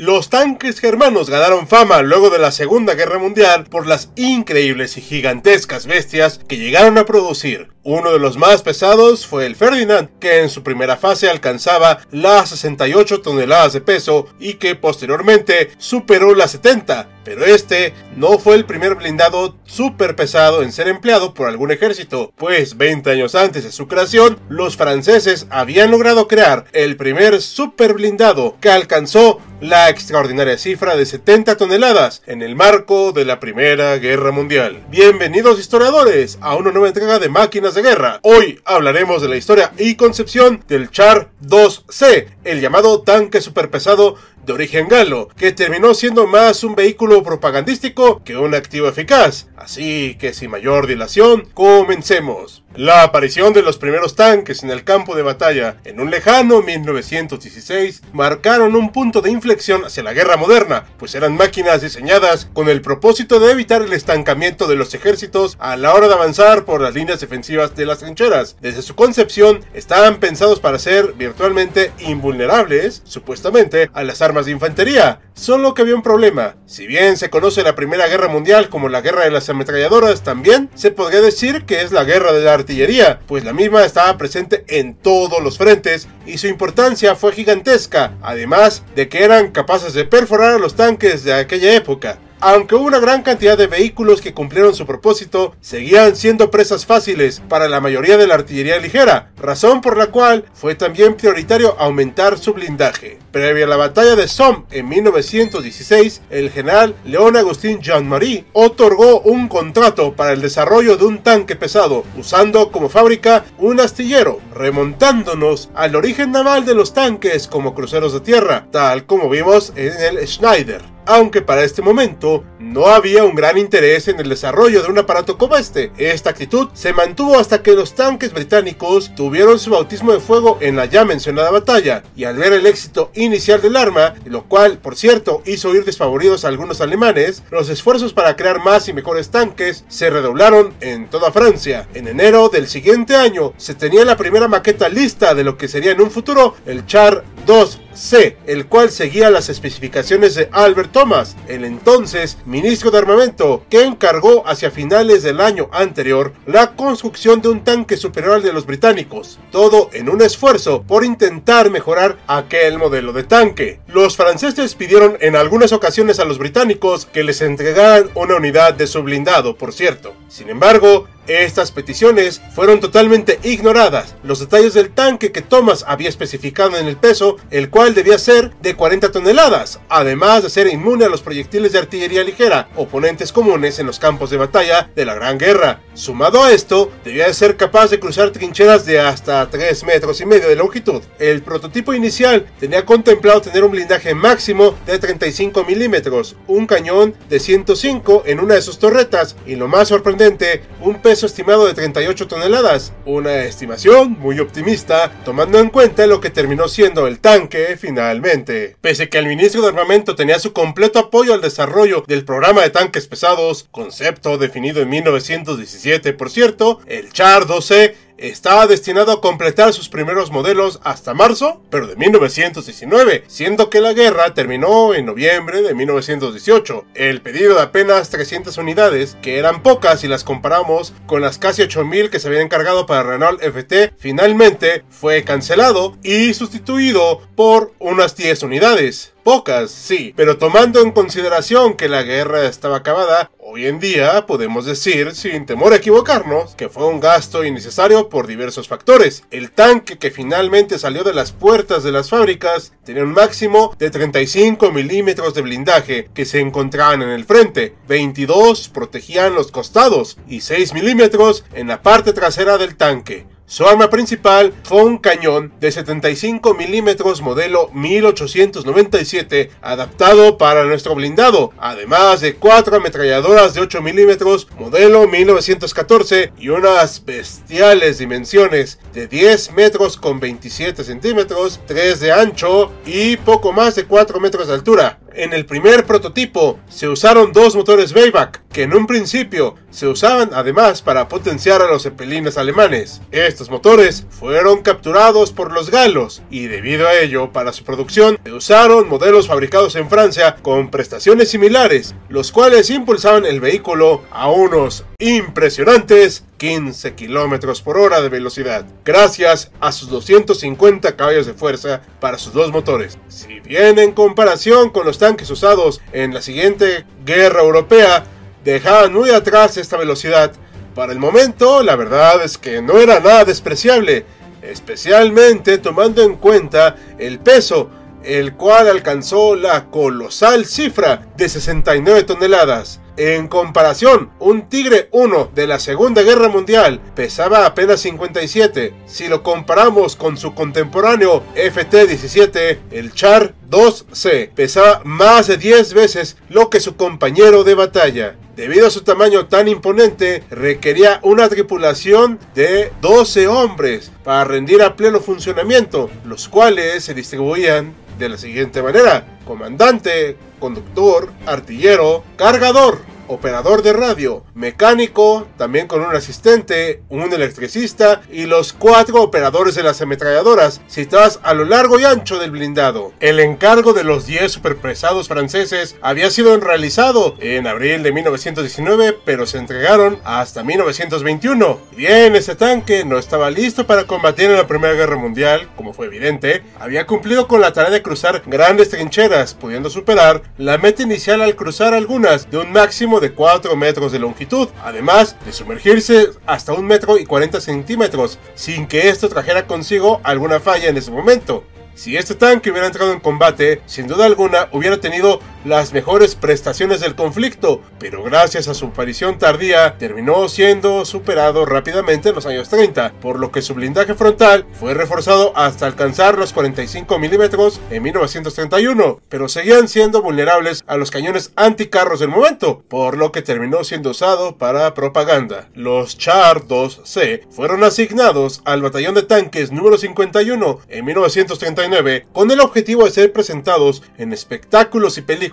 Los tanques germanos ganaron fama luego de la Segunda Guerra Mundial por las increíbles y gigantescas bestias que llegaron a producir. Uno de los más pesados fue el Ferdinand, que en su primera fase alcanzaba las 68 toneladas de peso y que posteriormente superó las 70, pero este no fue el primer blindado super pesado en ser empleado por algún ejército, pues 20 años antes de su creación, los franceses habían logrado crear el primer super blindado que alcanzó la extraordinaria cifra de 70 toneladas en el marco de la Primera Guerra Mundial. Bienvenidos historiadores a una nueva entrega de Máquinas de Guerra. Hoy hablaremos de la historia y concepción del Char 2C, el llamado tanque superpesado de origen galo, que terminó siendo más un vehículo propagandístico que un activo eficaz. Así que sin mayor dilación, comencemos. La aparición de los primeros tanques en el campo de batalla en un lejano 1916 marcaron un punto de inflexión hacia la guerra moderna, pues eran máquinas diseñadas con el propósito de evitar el estancamiento de los ejércitos a la hora de avanzar por las líneas defensivas de las trincheras. Desde su concepción, estaban pensados para ser virtualmente invulnerables, supuestamente, a las armas de infantería. Solo que había un problema. Si bien se conoce la Primera Guerra Mundial como la guerra de las ametralladoras, también se podría decir que es la guerra de la artillería, pues la misma estaba presente en todos los frentes y su importancia fue gigantesca, además de que eran capaces de perforar a los tanques de aquella época. Aunque hubo una gran cantidad de vehículos que cumplieron su propósito, seguían siendo presas fáciles para la mayoría de la artillería ligera, razón por la cual fue también prioritario aumentar su blindaje. Previa a la batalla de Somme en 1916, el general León Agustín Jean-Marie otorgó un contrato para el desarrollo de un tanque pesado, usando como fábrica un astillero, remontándonos al origen naval de los tanques como cruceros de tierra, tal como vimos en el Schneider aunque para este momento no había un gran interés en el desarrollo de un aparato como este. Esta actitud se mantuvo hasta que los tanques británicos tuvieron su bautismo de fuego en la ya mencionada batalla, y al ver el éxito inicial del arma, lo cual, por cierto, hizo ir desfavoridos a algunos alemanes, los esfuerzos para crear más y mejores tanques se redoblaron en toda Francia. En enero del siguiente año se tenía la primera maqueta lista de lo que sería en un futuro el Char 2C, el cual seguía las especificaciones de Albert Thomas, el entonces ministro de Armamento, que encargó hacia finales del año anterior la construcción de un tanque superior al de los británicos, todo en un esfuerzo por intentar mejorar aquel modelo de tanque. Los franceses pidieron en algunas ocasiones a los británicos que les entregaran una unidad de su blindado, por cierto. Sin embargo, estas peticiones fueron totalmente ignoradas. Los detalles del tanque que Thomas había especificado en el peso, el cual debía ser de 40 toneladas, además de ser inmune a los proyectiles de artillería ligera, oponentes comunes en los campos de batalla de la Gran Guerra. Sumado a esto, debía ser capaz de cruzar trincheras de hasta 3 metros y medio de longitud. El prototipo inicial tenía contemplado tener un blindaje máximo de 35 milímetros, un cañón de 105 en una de sus torretas y lo más sorprendente, un peso estimado de 38 toneladas, una estimación muy optimista, tomando en cuenta lo que terminó siendo el tanque finalmente. Pese que el ministro de Armamento tenía su completo apoyo al desarrollo del programa de tanques pesados, concepto definido en 1917 por cierto, el Char 12 estaba destinado a completar sus primeros modelos hasta marzo, pero de 1919, siendo que la guerra terminó en noviembre de 1918. El pedido de apenas 300 unidades, que eran pocas si las comparamos con las casi 8000 que se habían encargado para Renault FT, finalmente fue cancelado y sustituido por unas 10 unidades. Pocas, sí, pero tomando en consideración que la guerra estaba acabada, hoy en día podemos decir, sin temor a equivocarnos, que fue un gasto innecesario por diversos factores. El tanque que finalmente salió de las puertas de las fábricas tenía un máximo de 35 milímetros de blindaje que se encontraban en el frente, 22 protegían los costados y 6 milímetros en la parte trasera del tanque. Su arma principal fue un cañón de 75 milímetros modelo 1897 adaptado para nuestro blindado, además de cuatro ametralladoras de 8 milímetros modelo 1914 y unas bestiales dimensiones de 10 metros con 27 centímetros, 3 de ancho y poco más de 4 metros de altura. En el primer prototipo se usaron dos motores Bayback, que en un principio se usaban además para potenciar a los zeppelines alemanes. Estos motores fueron capturados por los galos y debido a ello, para su producción se usaron modelos fabricados en Francia con prestaciones similares, los cuales impulsaban el vehículo a unos impresionantes 15 km por hora de velocidad, gracias a sus 250 caballos de fuerza para sus dos motores. Si bien en comparación con los tanques usados en la siguiente guerra europea, dejaban muy atrás esta velocidad, para el momento la verdad es que no era nada despreciable, especialmente tomando en cuenta el peso el cual alcanzó la colosal cifra de 69 toneladas. En comparación, un Tigre 1 de la Segunda Guerra Mundial pesaba apenas 57. Si lo comparamos con su contemporáneo FT-17, el Char 2C pesaba más de 10 veces lo que su compañero de batalla. Debido a su tamaño tan imponente, requería una tripulación de 12 hombres para rendir a pleno funcionamiento, los cuales se distribuían de la siguiente manera. Comandante, conductor, artillero, cargador operador de radio, mecánico, también con un asistente, un electricista y los cuatro operadores de las ametralladoras situadas a lo largo y ancho del blindado. El encargo de los 10 superpesados franceses había sido realizado en abril de 1919, pero se entregaron hasta 1921. Bien, ese tanque no estaba listo para combatir en la Primera Guerra Mundial, como fue evidente, había cumplido con la tarea de cruzar grandes trincheras, pudiendo superar la meta inicial al cruzar algunas de un máximo de 4 metros de longitud, además de sumergirse hasta un metro y 40 centímetros, sin que esto trajera consigo alguna falla en ese momento. Si este tanque hubiera entrado en combate, sin duda alguna hubiera tenido las mejores prestaciones del conflicto, pero gracias a su aparición tardía terminó siendo superado rápidamente en los años 30, por lo que su blindaje frontal fue reforzado hasta alcanzar los 45 milímetros en 1931, pero seguían siendo vulnerables a los cañones anticarros del momento, por lo que terminó siendo usado para propaganda. Los Char 2C fueron asignados al batallón de tanques número 51 en 1939 con el objetivo de ser presentados en espectáculos y películas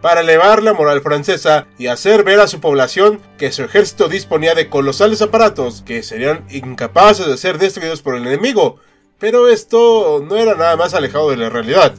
para elevar la moral francesa y hacer ver a su población que su ejército disponía de colosales aparatos que serían incapaces de ser destruidos por el enemigo. Pero esto no era nada más alejado de la realidad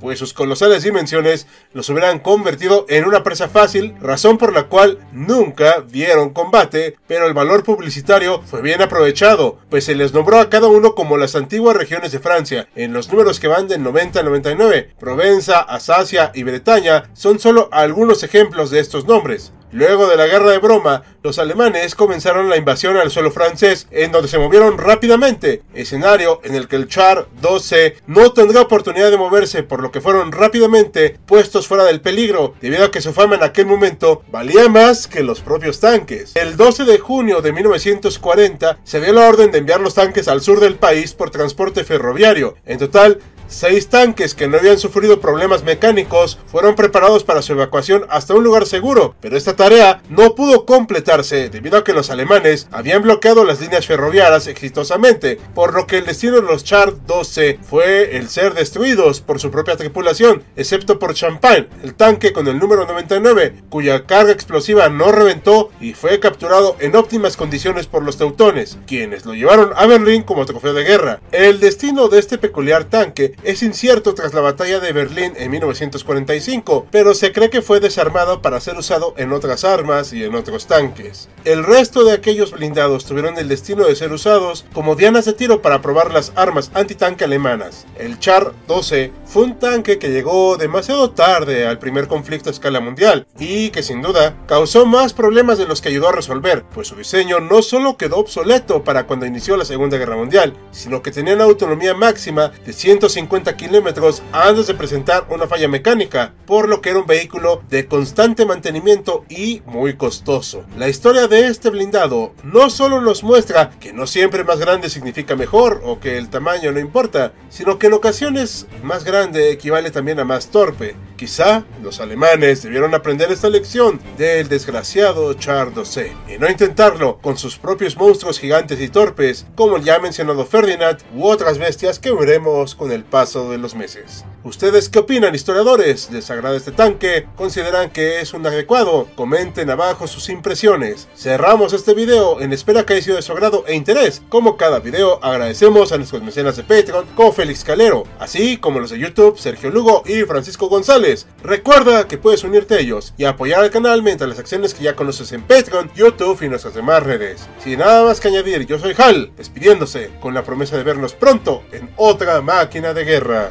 pues sus colosales dimensiones los hubieran convertido en una presa fácil, razón por la cual nunca vieron combate, pero el valor publicitario fue bien aprovechado, pues se les nombró a cada uno como las antiguas regiones de Francia, en los números que van del 90 al 99. Provenza, Alsacia y Bretaña son solo algunos ejemplos de estos nombres. Luego de la guerra de broma, los alemanes comenzaron la invasión al suelo francés, en donde se movieron rápidamente, escenario en el que el Char 12 no tendrá oportunidad de moverse, por lo que fueron rápidamente puestos fuera del peligro, debido a que su fama en aquel momento valía más que los propios tanques. El 12 de junio de 1940 se dio la orden de enviar los tanques al sur del país por transporte ferroviario. En total, Seis tanques que no habían sufrido problemas mecánicos fueron preparados para su evacuación hasta un lugar seguro, pero esta tarea no pudo completarse debido a que los alemanes habían bloqueado las líneas ferroviarias exitosamente, por lo que el destino de los Char 12 fue el ser destruidos por su propia tripulación, excepto por Champagne, el tanque con el número 99, cuya carga explosiva no reventó y fue capturado en óptimas condiciones por los teutones, quienes lo llevaron a Berlín como trofeo de guerra. El destino de este peculiar tanque es incierto tras la batalla de Berlín en 1945, pero se cree que fue desarmado para ser usado en otras armas y en otros tanques. El resto de aquellos blindados tuvieron el destino de ser usados como dianas de tiro para probar las armas antitanque alemanas. El Char 12 fue un tanque que llegó demasiado tarde al primer conflicto a escala mundial y que sin duda causó más problemas de los que ayudó a resolver, pues su diseño no solo quedó obsoleto para cuando inició la Segunda Guerra Mundial, sino que tenía una autonomía máxima de 150 kilómetros antes de presentar una falla mecánica, por lo que era un vehículo de constante mantenimiento y muy costoso. La historia de este blindado no solo nos muestra que no siempre más grande significa mejor o que el tamaño no importa, sino que en ocasiones más grande equivale también a más torpe. Quizá los alemanes debieron aprender esta lección del desgraciado Char 12 y no intentarlo con sus propios monstruos gigantes y torpes, como el ya mencionado Ferdinand u otras bestias que veremos con el paso de los meses. ¿Ustedes qué opinan, historiadores? ¿Les agrada este tanque? ¿Consideran que es un adecuado? Comenten abajo sus impresiones. Cerramos este video en espera que haya sido de su agrado e interés. Como cada video, agradecemos a nuestros mecenas de Patreon como Félix Calero, así como los de YouTube, Sergio Lugo y Francisco González. Recuerda que puedes unirte a ellos y apoyar al canal mediante las acciones que ya conoces en Patreon, YouTube y nuestras demás redes. Sin nada más que añadir, yo soy Hal, despidiéndose con la promesa de vernos pronto en otra máquina de guerra.